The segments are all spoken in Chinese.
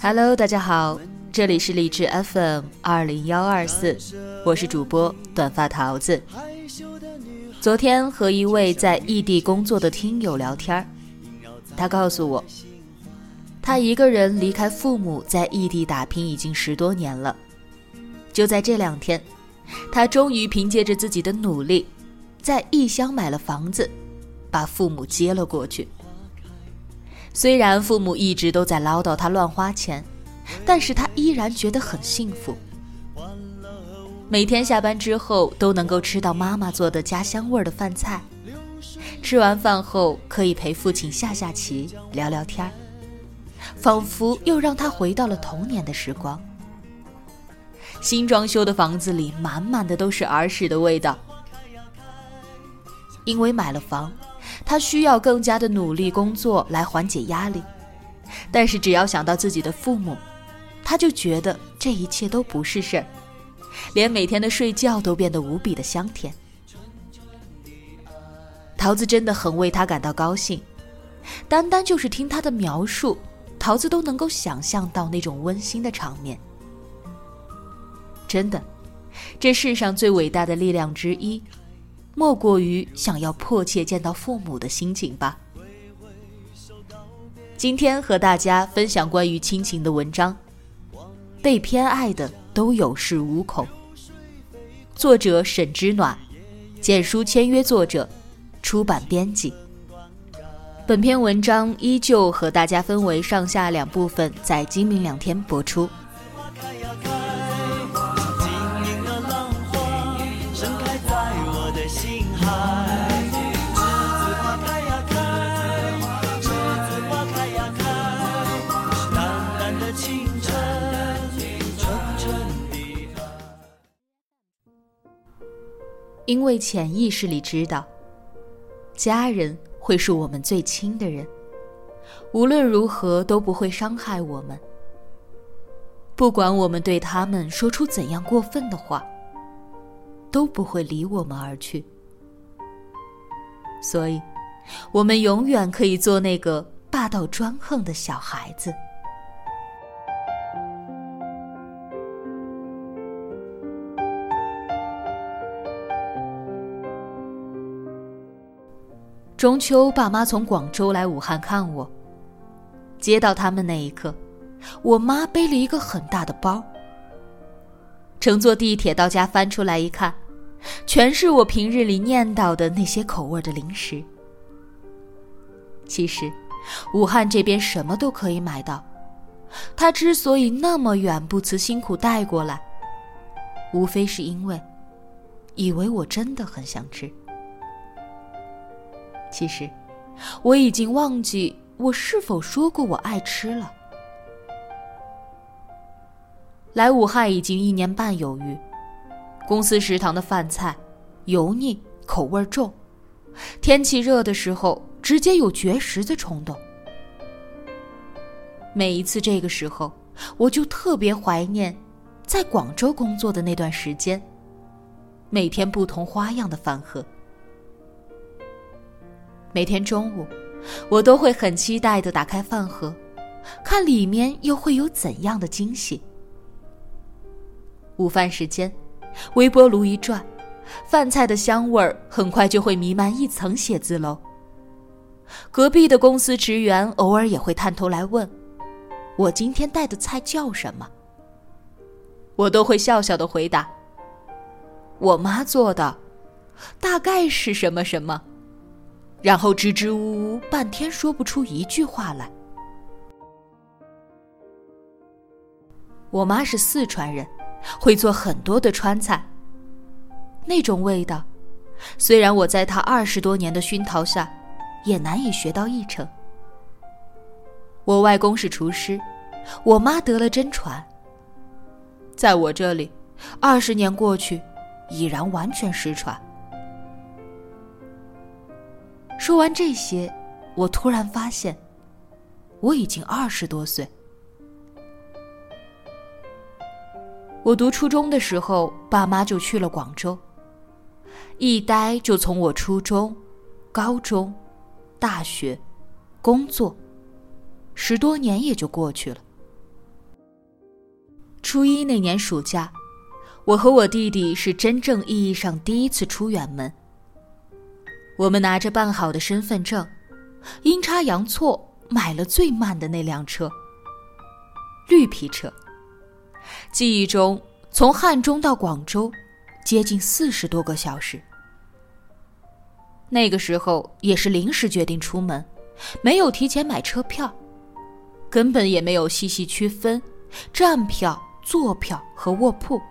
Hello，大家好，这里是荔枝 FM 二零幺二四，我是主播短发桃子。昨天和一位在异地工作的听友聊天他告诉我，他一个人离开父母在异地打拼已经十多年了。就在这两天，他终于凭借着自己的努力，在异乡买了房子。把父母接了过去。虽然父母一直都在唠叨他乱花钱，但是他依然觉得很幸福。每天下班之后都能够吃到妈妈做的家乡味的饭菜，吃完饭后可以陪父亲下下棋、聊聊天仿佛又让他回到了童年的时光。新装修的房子里满满的都是儿时的味道，因为买了房。他需要更加的努力工作来缓解压力，但是只要想到自己的父母，他就觉得这一切都不是事儿，连每天的睡觉都变得无比的香甜。桃子真的很为他感到高兴，单单就是听他的描述，桃子都能够想象到那种温馨的场面。真的，这世上最伟大的力量之一。莫过于想要迫切见到父母的心情吧。今天和大家分享关于亲情的文章，《被偏爱的都有恃无恐》，作者沈之暖，简书签约作者，出版编辑。本篇文章依旧和大家分为上下两部分，在今明两天播出。因为潜意识里知道，家人会是我们最亲的人，无论如何都不会伤害我们。不管我们对他们说出怎样过分的话，都不会离我们而去。所以，我们永远可以做那个霸道专横的小孩子。中秋，爸妈从广州来武汉看我。接到他们那一刻，我妈背了一个很大的包。乘坐地铁到家，翻出来一看，全是我平日里念叨的那些口味的零食。其实，武汉这边什么都可以买到。他之所以那么远不辞辛苦带过来，无非是因为，以为我真的很想吃。其实，我已经忘记我是否说过我爱吃了。来武汉已经一年半有余，公司食堂的饭菜油腻、口味重，天气热的时候直接有绝食的冲动。每一次这个时候，我就特别怀念在广州工作的那段时间，每天不同花样的饭盒。每天中午，我都会很期待的打开饭盒，看里面又会有怎样的惊喜。午饭时间，微波炉一转，饭菜的香味儿很快就会弥漫一层写字楼。隔壁的公司职员偶尔也会探头来问，我今天带的菜叫什么。我都会笑笑的回答：“我妈做的，大概是什么什么。”然后支支吾吾，半天说不出一句话来。我妈是四川人，会做很多的川菜。那种味道，虽然我在她二十多年的熏陶下，也难以学到一成。我外公是厨师，我妈得了真传。在我这里，二十年过去，已然完全失传。说完这些，我突然发现，我已经二十多岁。我读初中的时候，爸妈就去了广州。一待就从我初中、高中、大学、工作，十多年也就过去了。初一那年暑假，我和我弟弟是真正意义上第一次出远门。我们拿着办好的身份证，阴差阳错买了最慢的那辆车——绿皮车。记忆中，从汉中到广州，接近四十多个小时。那个时候也是临时决定出门，没有提前买车票，根本也没有细细区分站票、坐票和卧铺。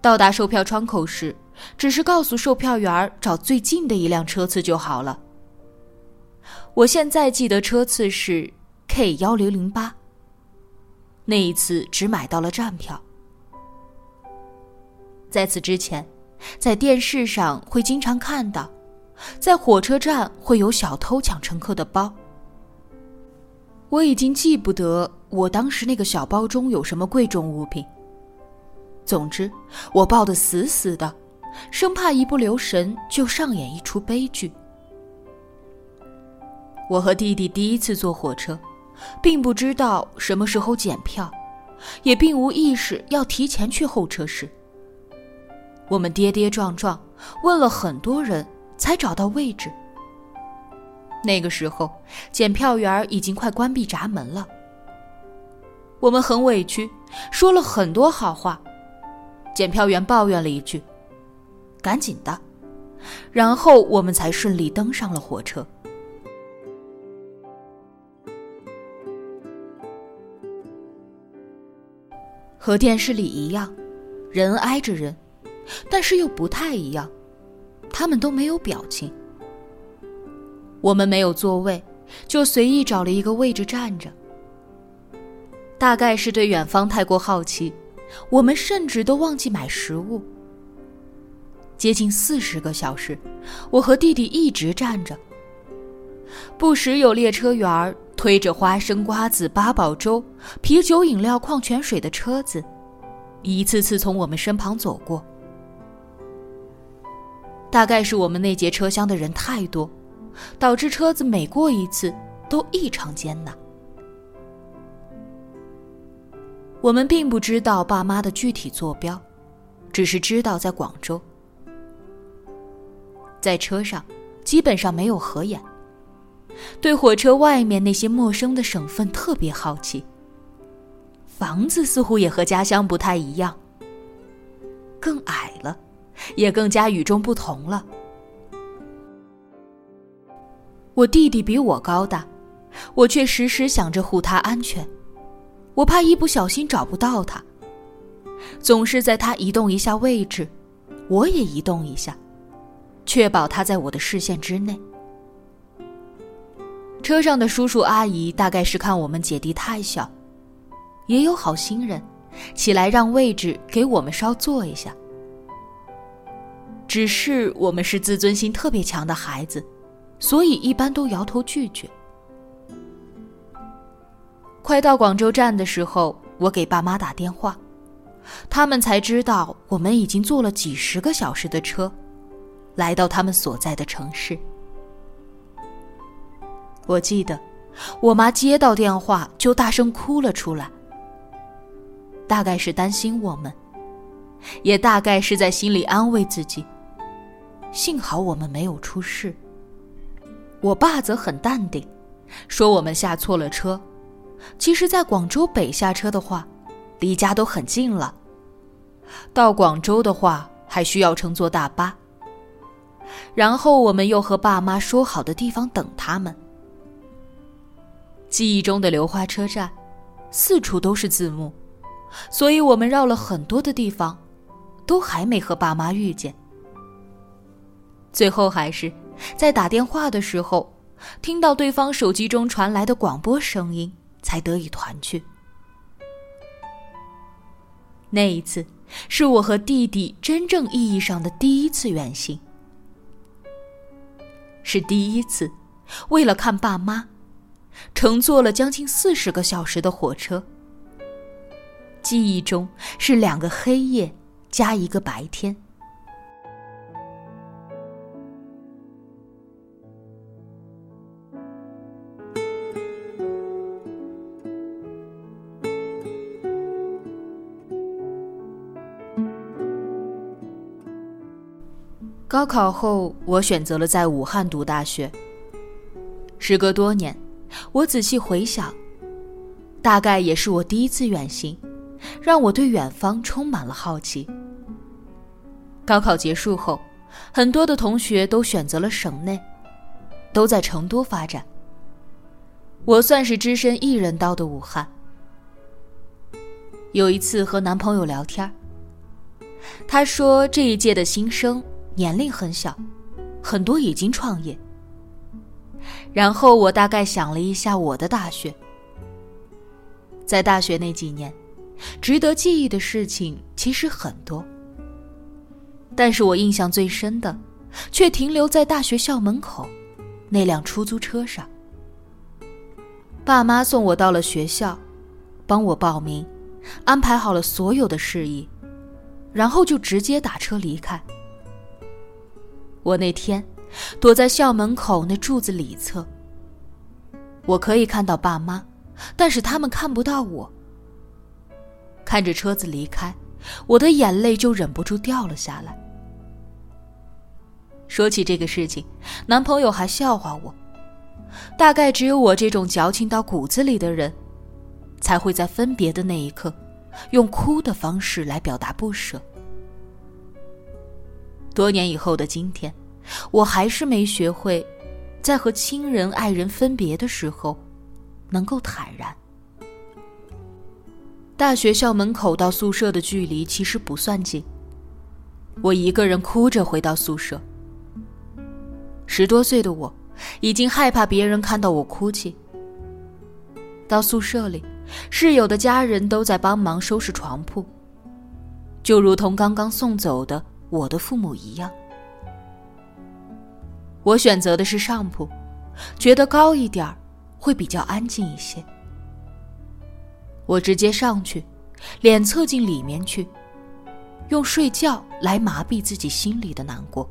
到达售票窗口时，只是告诉售票员找最近的一辆车次就好了。我现在记得车次是 K 幺零零八。那一次只买到了站票。在此之前，在电视上会经常看到，在火车站会有小偷抢乘客的包。我已经记不得我当时那个小包中有什么贵重物品。总之，我抱得死死的，生怕一不留神就上演一出悲剧。我和弟弟第一次坐火车。并不知道什么时候检票，也并无意识要提前去候车室。我们跌跌撞撞问了很多人，才找到位置。那个时候，检票员已经快关闭闸门了。我们很委屈，说了很多好话。检票员抱怨了一句：“赶紧的。”然后我们才顺利登上了火车。和电视里一样，人挨着人，但是又不太一样，他们都没有表情。我们没有座位，就随意找了一个位置站着。大概是对远方太过好奇，我们甚至都忘记买食物。接近四十个小时，我和弟弟一直站着，不时有列车员。推着花生、瓜子、八宝粥、啤酒、饮料、矿泉水的车子，一次次从我们身旁走过。大概是我们那节车厢的人太多，导致车子每过一次都异常艰难。我们并不知道爸妈的具体坐标，只是知道在广州。在车上，基本上没有合眼。对火车外面那些陌生的省份特别好奇。房子似乎也和家乡不太一样，更矮了，也更加与众不同了。我弟弟比我高大，我却时时想着护他安全，我怕一不小心找不到他，总是在他移动一下位置，我也移动一下，确保他在我的视线之内。车上的叔叔阿姨大概是看我们姐弟太小，也有好心人，起来让位置给我们稍坐一下。只是我们是自尊心特别强的孩子，所以一般都摇头拒绝。快到广州站的时候，我给爸妈打电话，他们才知道我们已经坐了几十个小时的车，来到他们所在的城市。我记得，我妈接到电话就大声哭了出来，大概是担心我们，也大概是在心里安慰自己。幸好我们没有出事。我爸则很淡定，说我们下错了车。其实，在广州北下车的话，离家都很近了。到广州的话，还需要乘坐大巴。然后我们又和爸妈说好的地方等他们。记忆中的流花车站，四处都是字幕，所以我们绕了很多的地方，都还没和爸妈遇见。最后还是在打电话的时候，听到对方手机中传来的广播声音，才得以团聚。那一次，是我和弟弟真正意义上的第一次远行，是第一次为了看爸妈，乘坐了将近四十个小时的火车。记忆中是两个黑夜加一个白天。考后，我选择了在武汉读大学。时隔多年，我仔细回想，大概也是我第一次远行，让我对远方充满了好奇。高考结束后，很多的同学都选择了省内，都在成都发展。我算是只身一人到的武汉。有一次和男朋友聊天，他说这一届的新生。年龄很小，很多已经创业。然后我大概想了一下我的大学，在大学那几年，值得记忆的事情其实很多。但是我印象最深的，却停留在大学校门口那辆出租车上。爸妈送我到了学校，帮我报名，安排好了所有的事宜，然后就直接打车离开。我那天躲在校门口那柱子里侧，我可以看到爸妈，但是他们看不到我。看着车子离开，我的眼泪就忍不住掉了下来。说起这个事情，男朋友还笑话我，大概只有我这种矫情到骨子里的人，才会在分别的那一刻，用哭的方式来表达不舍。多年以后的今天，我还是没学会，在和亲人、爱人分别的时候，能够坦然。大学校门口到宿舍的距离其实不算近，我一个人哭着回到宿舍。十多岁的我，已经害怕别人看到我哭泣。到宿舍里，室友的家人都在帮忙收拾床铺，就如同刚刚送走的。我的父母一样，我选择的是上铺，觉得高一点会比较安静一些。我直接上去，脸侧进里面去，用睡觉来麻痹自己心里的难过。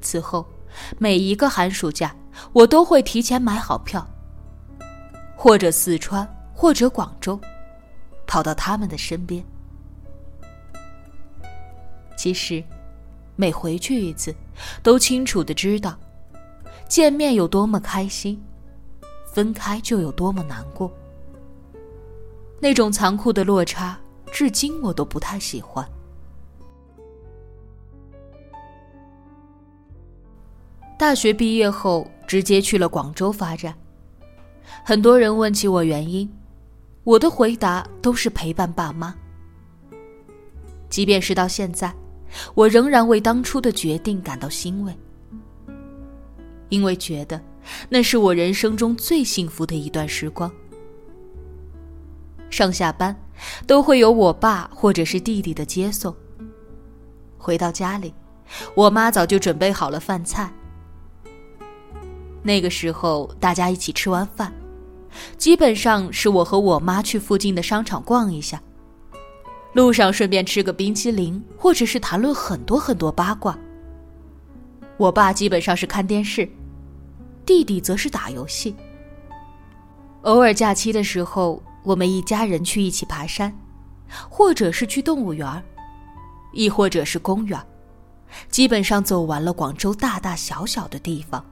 此后，每一个寒暑假，我都会提前买好票，或者四川，或者广州，跑到他们的身边。其实，每回去一次，都清楚的知道，见面有多么开心，分开就有多么难过。那种残酷的落差，至今我都不太喜欢。大学毕业后，直接去了广州发展。很多人问起我原因，我的回答都是陪伴爸妈。即便是到现在。我仍然为当初的决定感到欣慰，因为觉得那是我人生中最幸福的一段时光。上下班都会有我爸或者是弟弟的接送。回到家里，我妈早就准备好了饭菜。那个时候，大家一起吃完饭，基本上是我和我妈去附近的商场逛一下。路上顺便吃个冰淇淋，或者是谈论很多很多八卦。我爸基本上是看电视，弟弟则是打游戏。偶尔假期的时候，我们一家人去一起爬山，或者是去动物园，亦或者是公园，基本上走完了广州大大小小的地方。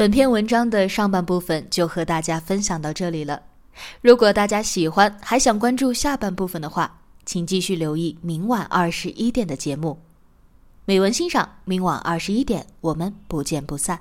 本篇文章的上半部分就和大家分享到这里了。如果大家喜欢，还想关注下半部分的话，请继续留意明晚二十一点的节目。美文欣赏，明晚二十一点，我们不见不散。